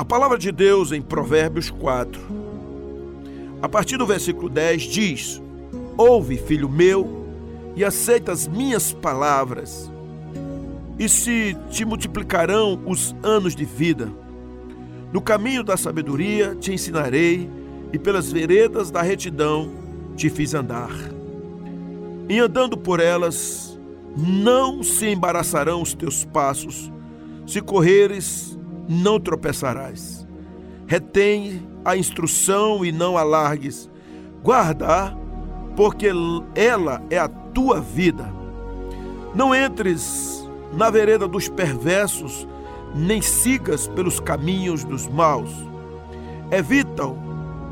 A palavra de Deus em Provérbios 4, a partir do versículo 10, diz: Ouve, filho meu, e aceita as minhas palavras, e se te multiplicarão os anos de vida. No caminho da sabedoria te ensinarei, e pelas veredas da retidão te fiz andar. E andando por elas, não se embaraçarão os teus passos, se correres, não tropeçarás. Retém a instrução e não alargues. Guarda, porque ela é a tua vida. Não entres na vereda dos perversos, nem sigas pelos caminhos dos maus. Evita-o,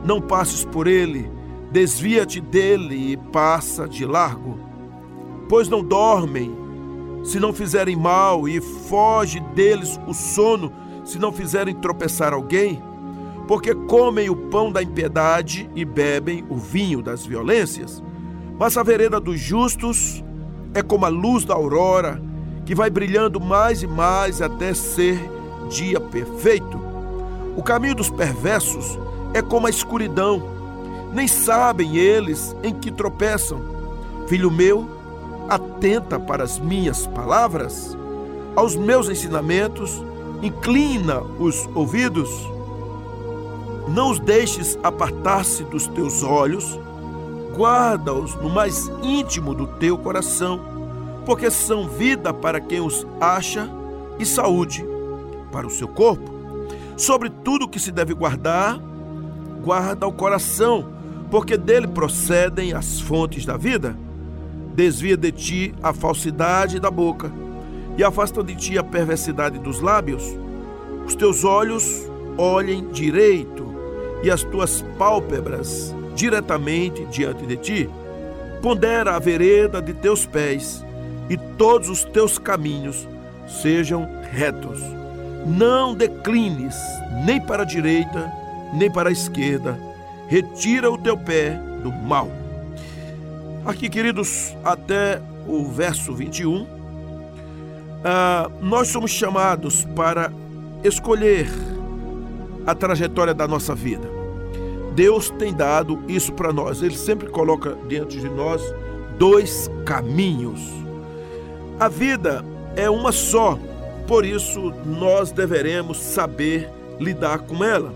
não passes por ele, desvia-te dele e passa de largo. Pois não dormem se não fizerem mal, e foge deles o sono se não fizerem tropeçar alguém, porque comem o pão da impiedade e bebem o vinho das violências. Mas a vereda dos justos é como a luz da aurora, que vai brilhando mais e mais até ser dia perfeito. O caminho dos perversos é como a escuridão, nem sabem eles em que tropeçam. Filho meu, atenta para as minhas palavras, aos meus ensinamentos, inclina os ouvidos. Não os deixes apartar-se dos teus olhos, guarda-os no mais íntimo do teu coração, porque são vida para quem os acha e saúde para o seu corpo. Sobre tudo que se deve guardar, guarda o coração, porque dele procedem as fontes da vida. Desvia de ti a falsidade da boca e afasta de ti a perversidade dos lábios. Os teus olhos olhem direito e as tuas pálpebras diretamente diante de ti. Pondera a vereda de teus pés e todos os teus caminhos sejam retos não declines nem para a direita, nem para a esquerda. Retira o teu pé do mal. Aqui, queridos, até o verso 21, ah, nós somos chamados para escolher a trajetória da nossa vida. Deus tem dado isso para nós. Ele sempre coloca diante de nós dois caminhos. A vida é uma só por isso, nós deveremos saber lidar com ela.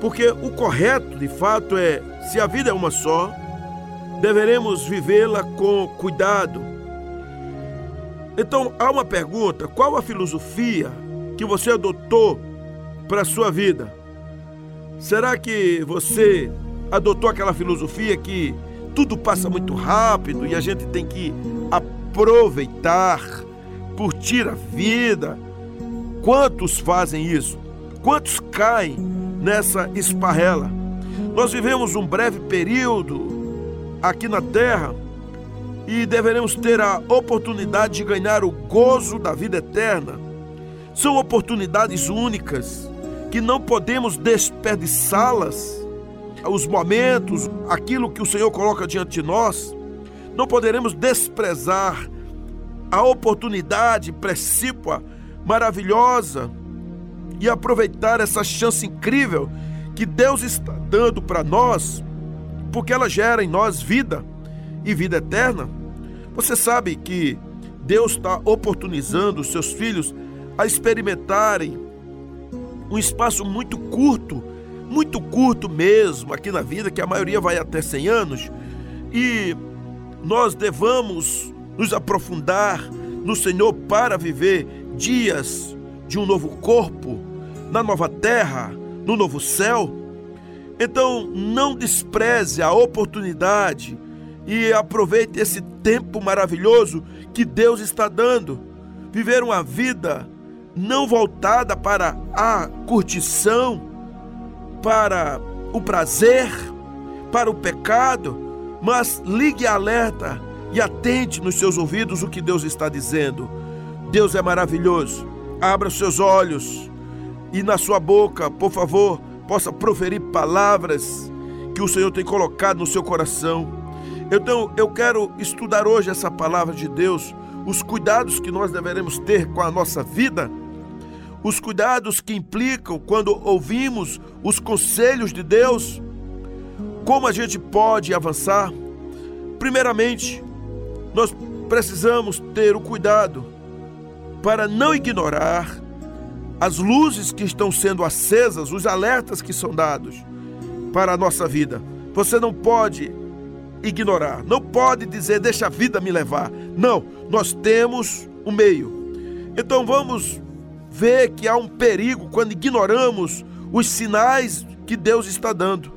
Porque o correto, de fato, é: se a vida é uma só, deveremos vivê-la com cuidado. Então, há uma pergunta: qual a filosofia que você adotou para a sua vida? Será que você adotou aquela filosofia que tudo passa muito rápido e a gente tem que aproveitar curtir a vida. Quantos fazem isso? Quantos caem nessa esparrela? Nós vivemos um breve período aqui na terra e deveremos ter a oportunidade de ganhar o gozo da vida eterna. São oportunidades únicas que não podemos desperdiçá-las. Os momentos, aquilo que o Senhor coloca diante de nós, não poderemos desprezar a oportunidade precípua, maravilhosa e aproveitar essa chance incrível que Deus está dando para nós, porque ela gera em nós vida e vida eterna. Você sabe que Deus está oportunizando os seus filhos a experimentarem um espaço muito curto, muito curto mesmo aqui na vida, que a maioria vai até 100 anos, e nós devamos nos aprofundar no Senhor para viver dias de um novo corpo, na nova terra, no novo céu. Então, não despreze a oportunidade e aproveite esse tempo maravilhoso que Deus está dando. Viver uma vida não voltada para a curtição, para o prazer, para o pecado, mas ligue alerta e atente nos seus ouvidos o que Deus está dizendo. Deus é maravilhoso. Abra os seus olhos e na sua boca, por favor, possa proferir palavras que o Senhor tem colocado no seu coração. Então, eu quero estudar hoje essa palavra de Deus, os cuidados que nós deveremos ter com a nossa vida. os cuidados que implicam quando ouvimos os conselhos de Deus, como a gente pode avançar? Primeiramente, nós precisamos ter o cuidado para não ignorar as luzes que estão sendo acesas, os alertas que são dados para a nossa vida. Você não pode ignorar, não pode dizer, deixa a vida me levar. Não, nós temos o um meio. Então vamos ver que há um perigo quando ignoramos os sinais que Deus está dando.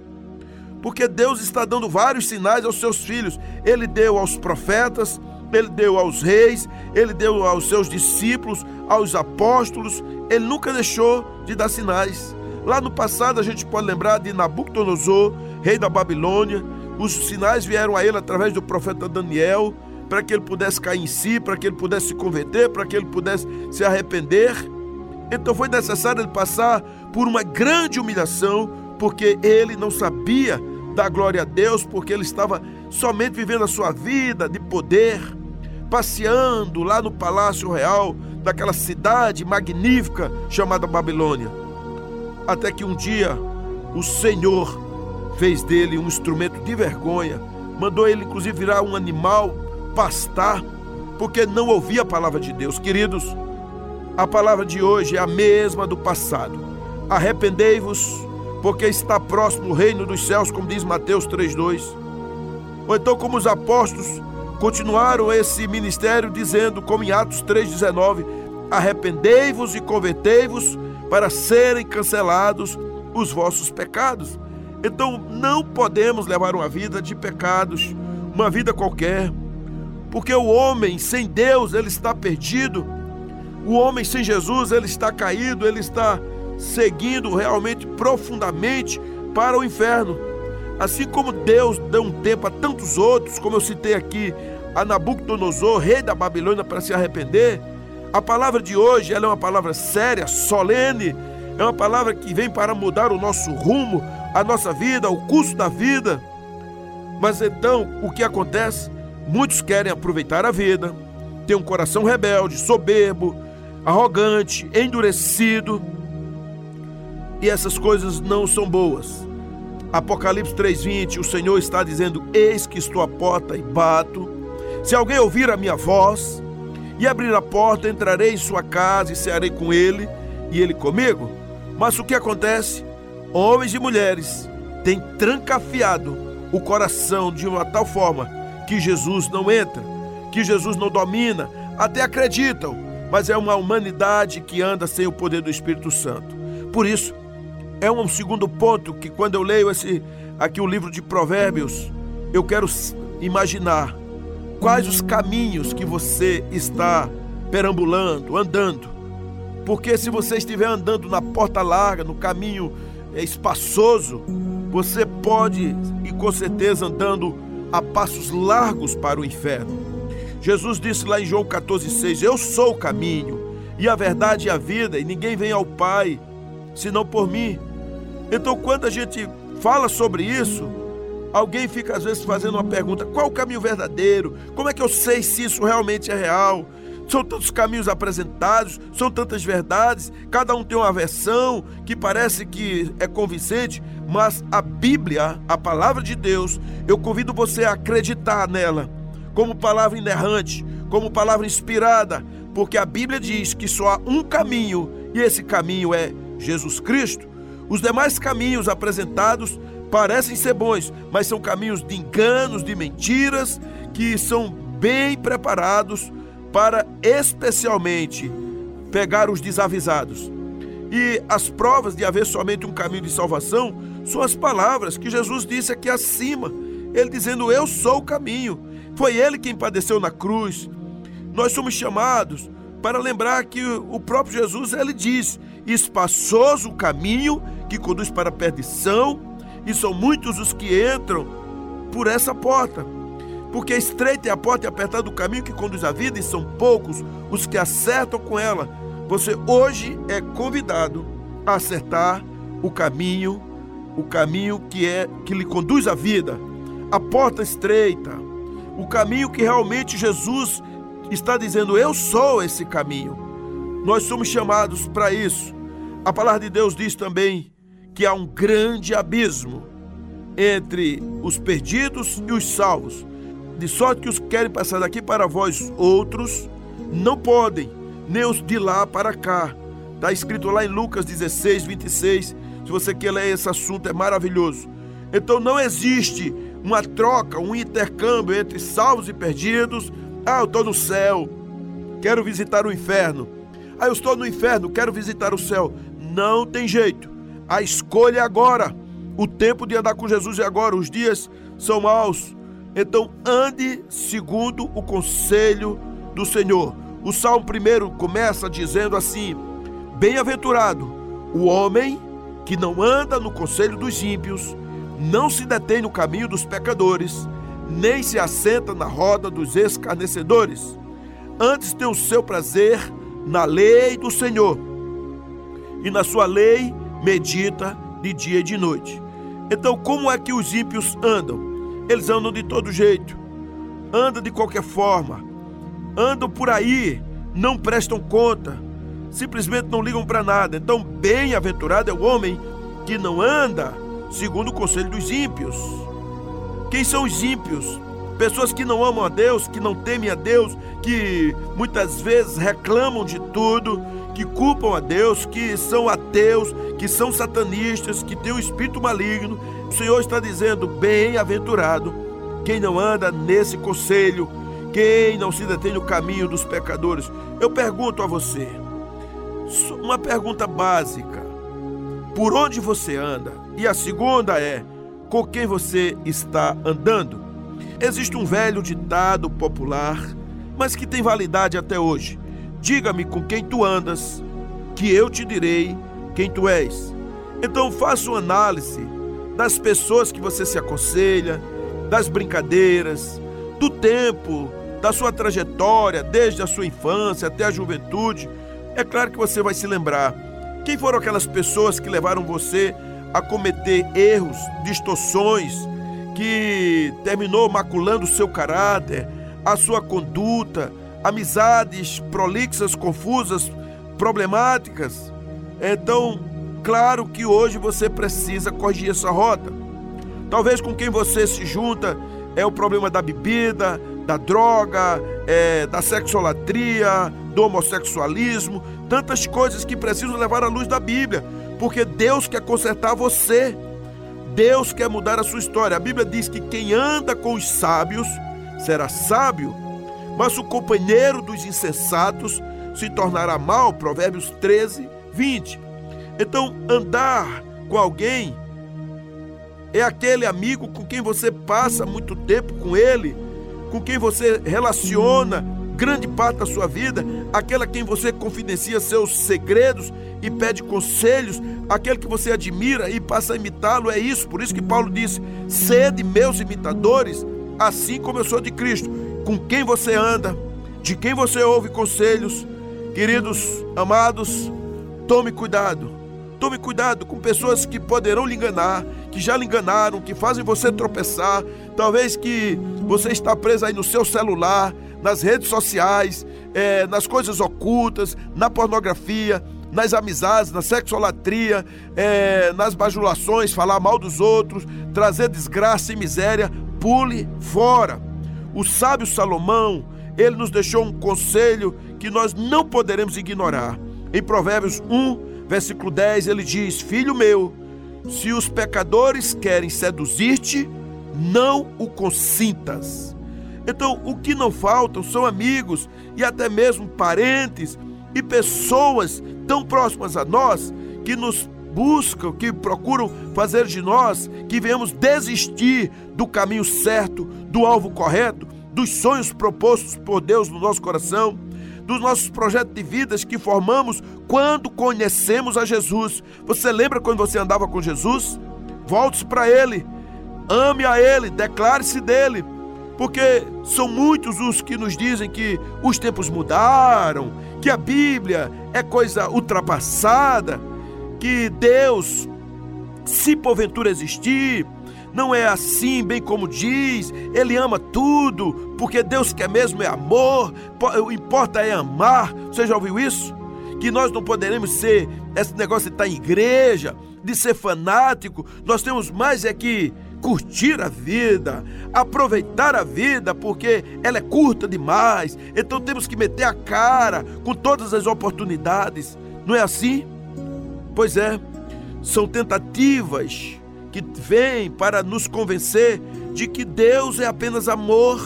Porque Deus está dando vários sinais aos seus filhos. Ele deu aos profetas, ele deu aos reis, ele deu aos seus discípulos, aos apóstolos. Ele nunca deixou de dar sinais. Lá no passado a gente pode lembrar de Nabucodonosor, rei da Babilônia. Os sinais vieram a ele através do profeta Daniel, para que ele pudesse cair em si, para que ele pudesse se converter, para que ele pudesse se arrepender. Então foi necessário ele passar por uma grande humilhação, porque ele não sabia dar glória a Deus, porque ele estava somente vivendo a sua vida de poder, passeando lá no palácio real daquela cidade magnífica chamada Babilônia. Até que um dia o Senhor fez dele um instrumento de vergonha, mandou ele inclusive virar um animal, pastar, porque não ouvia a palavra de Deus. Queridos, a palavra de hoje é a mesma do passado. Arrependei-vos, porque está próximo o reino dos céus, como diz Mateus 3:2. Ou então como os apóstolos continuaram esse ministério dizendo, como em Atos 3:19, arrependei-vos e convertei-vos para serem cancelados os vossos pecados. Então não podemos levar uma vida de pecados, uma vida qualquer, porque o homem sem Deus, ele está perdido o homem sem Jesus, ele está caído, ele está seguindo realmente profundamente para o inferno. Assim como Deus deu um tempo a tantos outros, como eu citei aqui, a Nabucodonosor, rei da Babilônia, para se arrepender, a palavra de hoje ela é uma palavra séria, solene, é uma palavra que vem para mudar o nosso rumo, a nossa vida, o curso da vida. Mas então, o que acontece? Muitos querem aproveitar a vida, têm um coração rebelde, soberbo, arrogante, endurecido. E essas coisas não são boas. Apocalipse 3:20, o Senhor está dizendo: Eis que estou à porta e bato. Se alguém ouvir a minha voz e abrir a porta, entrarei em sua casa e cearei com ele e ele comigo. Mas o que acontece? Homens e mulheres têm trancafiado o coração de uma tal forma que Jesus não entra, que Jesus não domina, até acreditam, mas é uma humanidade que anda sem o poder do Espírito Santo. Por isso, é um segundo ponto que quando eu leio esse aqui o livro de Provérbios, eu quero imaginar quais os caminhos que você está perambulando, andando. Porque se você estiver andando na porta larga, no caminho é, espaçoso, você pode e com certeza andando a passos largos para o inferno. Jesus disse lá em João 14,6: Eu sou o caminho, e a verdade e a vida, e ninguém vem ao Pai senão por mim. Então, quando a gente fala sobre isso, alguém fica às vezes fazendo uma pergunta: qual o caminho verdadeiro? Como é que eu sei se isso realmente é real? São tantos caminhos apresentados, são tantas verdades, cada um tem uma versão que parece que é convincente, mas a Bíblia, a palavra de Deus, eu convido você a acreditar nela como palavra inerrante, como palavra inspirada, porque a Bíblia diz que só há um caminho e esse caminho é Jesus Cristo. Os demais caminhos apresentados parecem ser bons, mas são caminhos de enganos, de mentiras, que são bem preparados para especialmente pegar os desavisados. E as provas de haver somente um caminho de salvação são as palavras que Jesus disse aqui acima. Ele dizendo: Eu sou o caminho, foi ele quem padeceu na cruz. Nós somos chamados para lembrar que o próprio Jesus ele diz: espaçoso o caminho que conduz para a perdição, e são muitos os que entram por essa porta. Porque estreita é a porta e apertado o caminho que conduz à vida, e são poucos os que acertam com ela. Você hoje é convidado a acertar o caminho, o caminho que é que lhe conduz à vida. A porta estreita, o caminho que realmente Jesus está dizendo: Eu sou esse caminho. Nós somos chamados para isso. A palavra de Deus diz também que há um grande abismo entre os perdidos e os salvos, de sorte que os que querem passar daqui para vós outros não podem, nem os de lá para cá. Está escrito lá em Lucas 16, 26. Se você quer ler esse assunto, é maravilhoso. Então não existe uma troca, um intercâmbio entre salvos e perdidos. Ah, eu estou no céu, quero visitar o inferno. Ah, eu estou no inferno, quero visitar o céu. Não tem jeito. A escolha é agora. O tempo de andar com Jesus é agora. Os dias são maus. Então ande segundo o conselho do Senhor. O Salmo primeiro começa dizendo assim: Bem-aventurado o homem que não anda no conselho dos ímpios, não se detém no caminho dos pecadores, nem se assenta na roda dos escarnecedores. Antes tem o seu prazer na lei do Senhor, e na sua lei medita de dia e de noite. Então, como é que os ímpios andam? Eles andam de todo jeito, andam de qualquer forma, andam por aí, não prestam conta, simplesmente não ligam para nada. Então, bem-aventurado é o homem que não anda segundo o conselho dos ímpios. Quem são os ímpios? Pessoas que não amam a Deus, que não temem a Deus, que muitas vezes reclamam de tudo, que culpam a Deus, que são ateus, que são satanistas, que têm o um espírito maligno. Senhor está dizendo: bem-aventurado quem não anda nesse conselho, quem não se detém no caminho dos pecadores. Eu pergunto a você, uma pergunta básica: por onde você anda? E a segunda é: com quem você está andando? Existe um velho ditado popular, mas que tem validade até hoje. Diga-me com quem tu andas, que eu te direi quem tu és. Então faça uma análise das pessoas que você se aconselha, das brincadeiras, do tempo, da sua trajetória, desde a sua infância até a juventude. É claro que você vai se lembrar. Quem foram aquelas pessoas que levaram você a cometer erros, distorções, que terminou maculando o seu caráter, a sua conduta, amizades prolixas, confusas, problemáticas. Então, claro que hoje você precisa corrigir essa rota. Talvez com quem você se junta é o problema da bebida, da droga, é, da sexolatria, do homossexualismo, tantas coisas que precisam levar à luz da Bíblia, porque Deus quer consertar você. Deus quer mudar a sua história. A Bíblia diz que quem anda com os sábios será sábio, mas o companheiro dos insensatos se tornará mal. Provérbios 13, 20. Então, andar com alguém é aquele amigo com quem você passa muito tempo com ele, com quem você relaciona grande parte da sua vida, aquela quem você confidencia seus segredos e pede conselhos, aquele que você admira e passa a imitá-lo, é isso. Por isso que Paulo disse: sede meus imitadores, assim como eu sou de Cristo. Com quem você anda, de quem você ouve conselhos, queridos amados, tome cuidado. Tome cuidado com pessoas que poderão lhe enganar, que já lhe enganaram, que fazem você tropeçar. Talvez que você está preso aí no seu celular, nas redes sociais, é, nas coisas ocultas, na pornografia, nas amizades, na sexolatria, é, nas bajulações, falar mal dos outros, trazer desgraça e miséria, pule fora. O sábio Salomão, ele nos deixou um conselho que nós não poderemos ignorar. Em Provérbios 1, versículo 10, ele diz: Filho meu, se os pecadores querem seduzir-te, não o consintas. Então, o que não faltam são amigos e até mesmo parentes e pessoas tão próximas a nós que nos buscam, que procuram fazer de nós que venhamos desistir do caminho certo, do alvo correto, dos sonhos propostos por Deus no nosso coração, dos nossos projetos de vidas que formamos quando conhecemos a Jesus. Você lembra quando você andava com Jesus? Volte-se para Ele, ame a Ele, declare-se dele porque são muitos os que nos dizem que os tempos mudaram, que a Bíblia é coisa ultrapassada, que Deus, se porventura existir, não é assim, bem como diz, Ele ama tudo, porque Deus quer mesmo é amor, o importa é amar. Você já ouviu isso? que nós não poderemos ser esse negócio de estar em igreja, de ser fanático, nós temos mais é que curtir a vida, aproveitar a vida, porque ela é curta demais. Então temos que meter a cara com todas as oportunidades. Não é assim? Pois é, são tentativas que vêm para nos convencer de que Deus é apenas amor.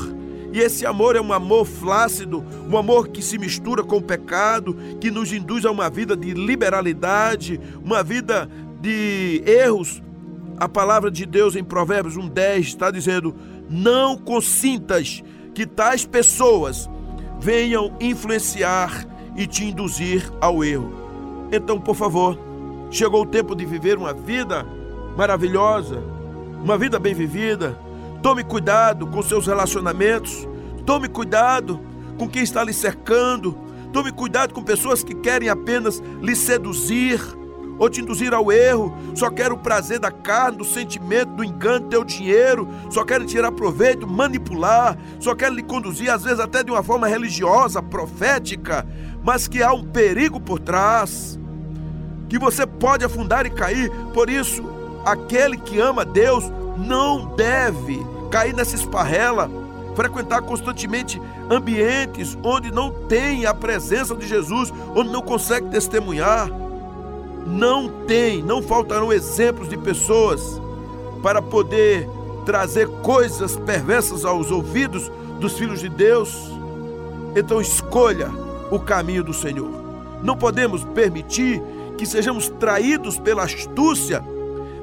E esse amor é um amor flácido, um amor que se mistura com o pecado, que nos induz a uma vida de liberalidade, uma vida de erros a palavra de Deus em Provérbios 1:10 está dizendo: "Não consintas que tais pessoas venham influenciar e te induzir ao erro". Então, por favor, chegou o tempo de viver uma vida maravilhosa, uma vida bem vivida. Tome cuidado com seus relacionamentos, tome cuidado com quem está lhe cercando, tome cuidado com pessoas que querem apenas lhe seduzir ou te induzir ao erro, só quer o prazer da carne, do sentimento, do engano, teu dinheiro, só querem tirar proveito, manipular, só querem lhe conduzir, às vezes até de uma forma religiosa, profética, mas que há um perigo por trás, que você pode afundar e cair. Por isso, aquele que ama Deus não deve cair nessa esparrela, frequentar constantemente ambientes onde não tem a presença de Jesus, onde não consegue testemunhar não tem, não faltarão exemplos de pessoas para poder trazer coisas perversas aos ouvidos dos filhos de Deus. Então escolha o caminho do Senhor. Não podemos permitir que sejamos traídos pela astúcia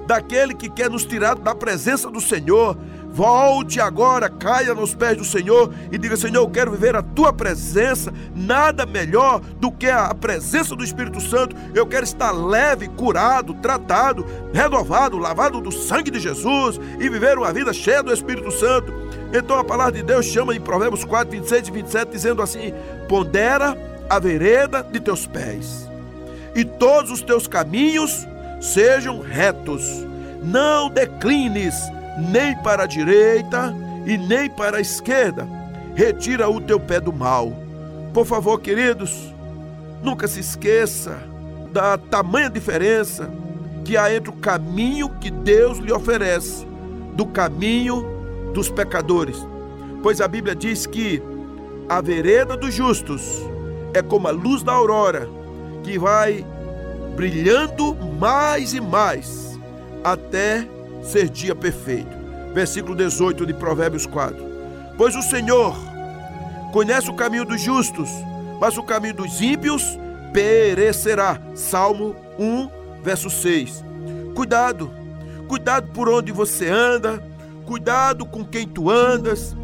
daquele que quer nos tirar da presença do Senhor, Volte agora, caia nos pés do Senhor e diga: Senhor, eu quero viver a tua presença. Nada melhor do que a presença do Espírito Santo. Eu quero estar leve, curado, tratado, renovado, lavado do sangue de Jesus e viver uma vida cheia do Espírito Santo. Então a palavra de Deus chama em Provérbios 4, 26 e 27, dizendo assim: Pondera a vereda de teus pés, e todos os teus caminhos sejam retos. Não declines nem para a direita e nem para a esquerda. Retira o teu pé do mal. Por favor, queridos, nunca se esqueça da tamanha diferença que há entre o caminho que Deus lhe oferece do caminho dos pecadores. Pois a Bíblia diz que a vereda dos justos é como a luz da aurora, que vai brilhando mais e mais até ser dia perfeito. Versículo 18 de Provérbios 4. Pois o Senhor conhece o caminho dos justos, mas o caminho dos ímpios perecerá. Salmo 1, verso 6. Cuidado, cuidado por onde você anda, cuidado com quem tu andas,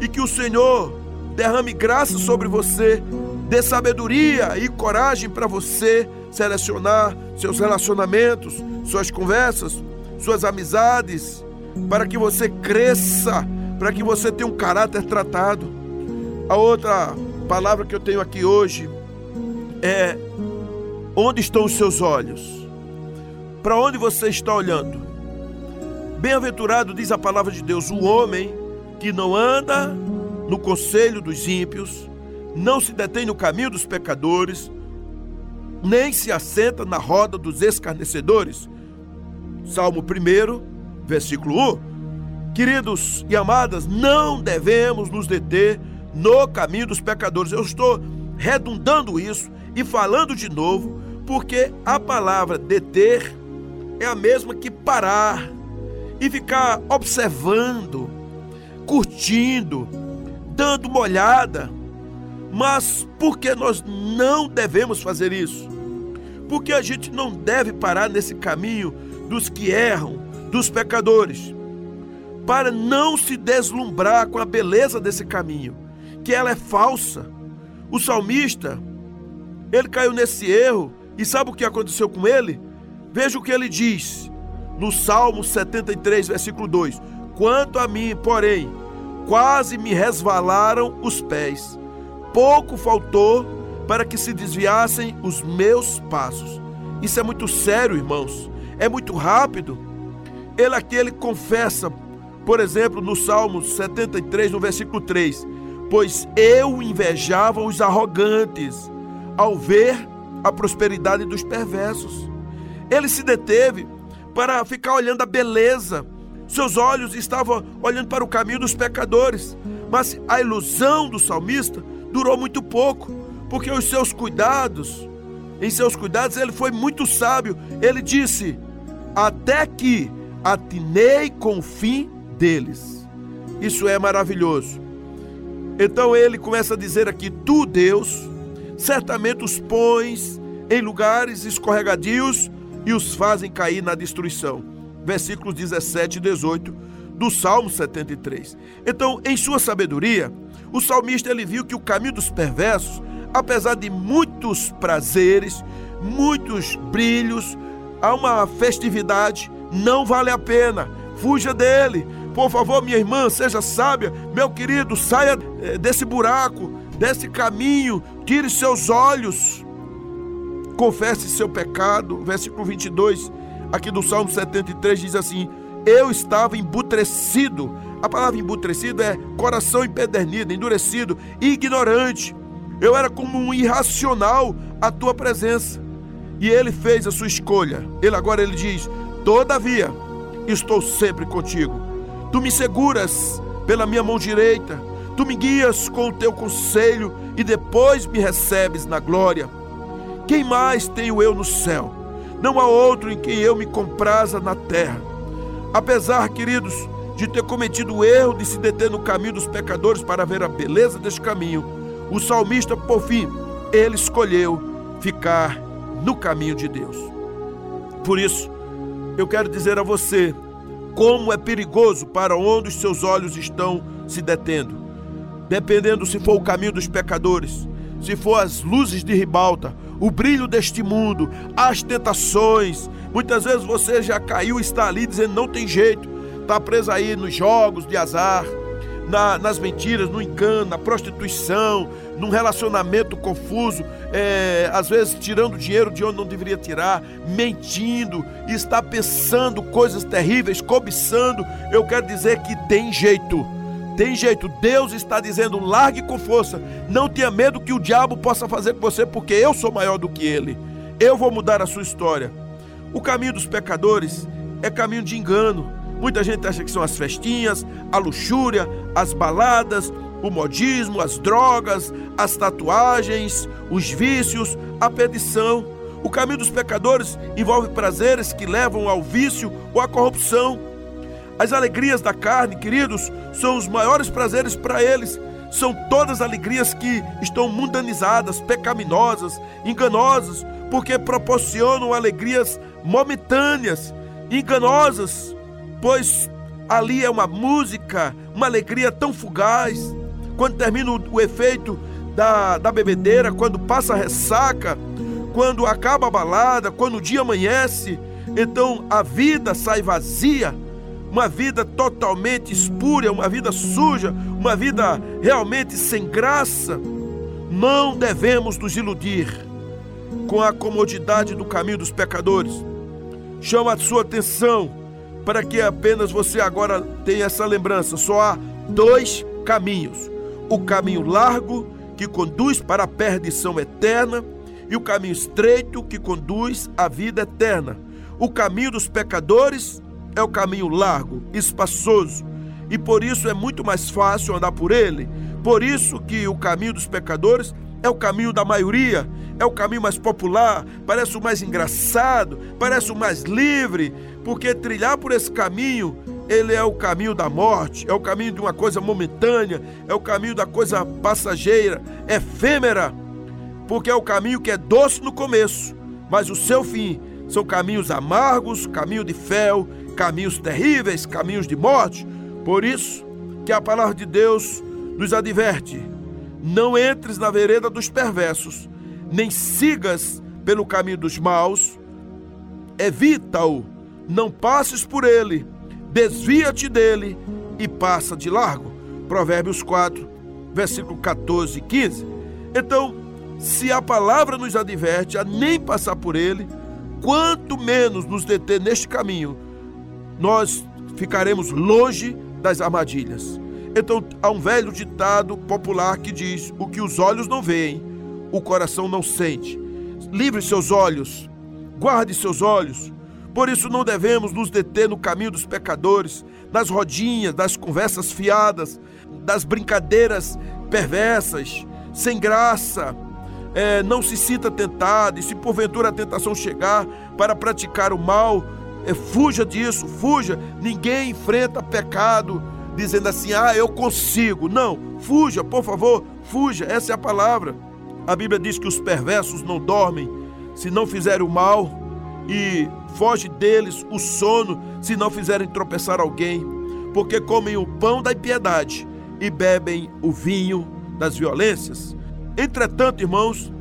e que o Senhor derrame graça sobre você, dê sabedoria e coragem para você selecionar seus relacionamentos, suas conversas, suas amizades, para que você cresça, para que você tenha um caráter tratado. A outra palavra que eu tenho aqui hoje é: onde estão os seus olhos? Para onde você está olhando? Bem-aventurado, diz a palavra de Deus, o homem que não anda no conselho dos ímpios, não se detém no caminho dos pecadores, nem se assenta na roda dos escarnecedores, Salmo 1, versículo 1. Queridos e amadas, não devemos nos deter no caminho dos pecadores. Eu estou redundando isso e falando de novo, porque a palavra deter é a mesma que parar e ficar observando, curtindo, dando uma olhada. Mas por que nós não devemos fazer isso? Porque a gente não deve parar nesse caminho dos que erram, dos pecadores, para não se deslumbrar com a beleza desse caminho, que ela é falsa. O salmista, ele caiu nesse erro, e sabe o que aconteceu com ele? Veja o que ele diz no Salmo 73, versículo 2: Quanto a mim, porém, quase me resvalaram os pés, pouco faltou para que se desviassem os meus passos. Isso é muito sério, irmãos é muito rápido. Ele aqui ele confessa, por exemplo, no Salmo 73, no versículo 3: Pois eu invejava os arrogantes ao ver a prosperidade dos perversos. Ele se deteve para ficar olhando a beleza. Seus olhos estavam olhando para o caminho dos pecadores. Mas a ilusão do salmista durou muito pouco, porque os seus cuidados, em seus cuidados, ele foi muito sábio. Ele disse: Até que atinei com o fim deles. Isso é maravilhoso. Então ele começa a dizer aqui: Tu, Deus, certamente os pões em lugares escorregadios e os fazem cair na destruição. Versículos 17 e 18 do Salmo 73. Então, em sua sabedoria, o salmista ele viu que o caminho dos perversos, apesar de muitos prazeres, muitos brilhos, há uma festividade, não vale a pena. Fuja dele. Por favor, minha irmã, seja sábia. Meu querido, saia eh, desse buraco, desse caminho, tire seus olhos confesse seu pecado. Versículo 22, aqui do Salmo 73 diz assim: Eu estava embutrecido. A palavra embutrecido é coração empedernido, endurecido, ignorante. Eu era como um irracional à tua presença. E ele fez a sua escolha. Ele agora ele diz: Todavia, estou sempre contigo. Tu me seguras pela minha mão direita, tu me guias com o teu conselho e depois me recebes na glória. Quem mais tenho eu no céu? Não há outro em quem eu me compraza na terra. Apesar, queridos, de ter cometido o erro de se deter no caminho dos pecadores para ver a beleza deste caminho, o salmista, por fim, ele escolheu ficar no caminho de Deus. Por isso, eu quero dizer a você como é perigoso para onde os seus olhos estão se detendo. Dependendo se for o caminho dos pecadores, se for as luzes de ribalta, o brilho deste mundo, as tentações. Muitas vezes você já caiu e está ali dizendo não tem jeito, está preso aí nos jogos de azar, na, nas mentiras, no engano, na prostituição, num relacionamento confuso, é, às vezes tirando dinheiro de onde não deveria tirar, mentindo, está pensando coisas terríveis, cobiçando. Eu quero dizer que tem jeito tem jeito, Deus está dizendo: largue com força. Não tenha medo que o diabo possa fazer com você, porque eu sou maior do que ele. Eu vou mudar a sua história. O caminho dos pecadores é caminho de engano. Muita gente acha que são as festinhas, a luxúria, as baladas, o modismo, as drogas, as tatuagens, os vícios, a perdição. O caminho dos pecadores envolve prazeres que levam ao vício ou à corrupção. As alegrias da carne, queridos, são os maiores prazeres para eles. São todas alegrias que estão mundanizadas, pecaminosas, enganosas, porque proporcionam alegrias momentâneas, enganosas, pois ali é uma música, uma alegria tão fugaz. Quando termina o, efeito da, da bebedeira, quando passa a ressaca, quando acaba a balada, quando o dia amanhece, então a vida sai vazia uma vida totalmente espúria, uma vida suja, uma vida realmente sem graça, não devemos nos iludir com a comodidade do caminho dos pecadores. Chama a sua atenção para que apenas você agora tenha essa lembrança. Só há dois caminhos: o caminho largo, que conduz para a perdição eterna, e o caminho estreito, que conduz à vida eterna. O caminho dos pecadores é o caminho largo, espaçoso, e por isso é muito mais fácil andar por ele. Por isso que o caminho dos pecadores é o caminho da maioria, é o caminho mais popular, parece o mais engraçado, parece o mais livre, porque trilhar por esse caminho, ele é o caminho da morte, é o caminho de uma coisa momentânea, é o caminho da coisa passageira, efêmera, porque é o caminho que é doce no começo, mas o seu fim são caminhos amargos, caminho de fel, caminhos terríveis, caminhos de morte. Por isso que a palavra de Deus nos adverte: não entres na vereda dos perversos, nem sigas pelo caminho dos maus, evita-o, não passes por ele, desvia-te dele e passa de largo. Provérbios 4, versículo 14 e 15. Então, se a palavra nos adverte a nem passar por ele, quanto menos nos deter neste caminho, nós ficaremos longe das armadilhas. Então, há um velho ditado popular que diz: o que os olhos não veem, o coração não sente. livre seus olhos, guarde seus olhos. Por isso não devemos nos deter no caminho dos pecadores, nas rodinhas, das conversas fiadas, das brincadeiras perversas, sem graça. É, não se sinta tentado, e se porventura a tentação chegar para praticar o mal, é, fuja disso, fuja. Ninguém enfrenta pecado dizendo assim: ah, eu consigo. Não, fuja, por favor, fuja. Essa é a palavra. A Bíblia diz que os perversos não dormem se não fizerem o mal, e foge deles o sono se não fizerem tropeçar alguém, porque comem o pão da impiedade e bebem o vinho das violências. Entretanto, irmãos,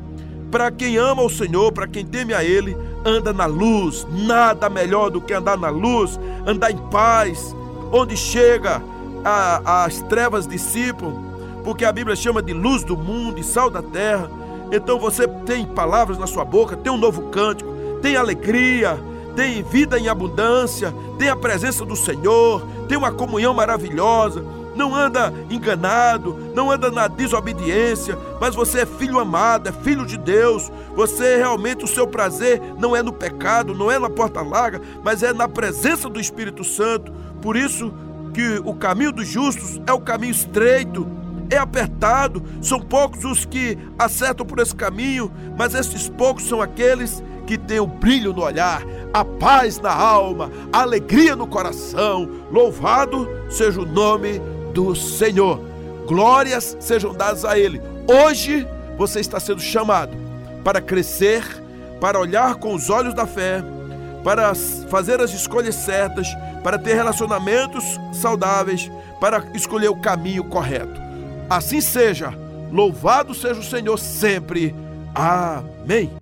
para quem ama o Senhor, para quem teme a Ele, anda na luz, nada melhor do que andar na luz, andar em paz, onde chega a, as trevas dissipam, porque a Bíblia chama de luz do mundo e sal da terra. Então você tem palavras na sua boca, tem um novo cântico, tem alegria, tem vida em abundância, tem a presença do Senhor, tem uma comunhão maravilhosa não anda enganado, não anda na desobediência, mas você é filho amado, é filho de Deus. Você realmente o seu prazer não é no pecado, não é na porta larga, mas é na presença do Espírito Santo. Por isso que o caminho dos justos é o caminho estreito, é apertado, são poucos os que acertam por esse caminho, mas esses poucos são aqueles que têm o brilho no olhar, a paz na alma, a alegria no coração. Louvado seja o nome do Senhor. Glórias sejam dadas a Ele. Hoje você está sendo chamado para crescer, para olhar com os olhos da fé, para fazer as escolhas certas, para ter relacionamentos saudáveis, para escolher o caminho correto. Assim seja. Louvado seja o Senhor sempre. Amém.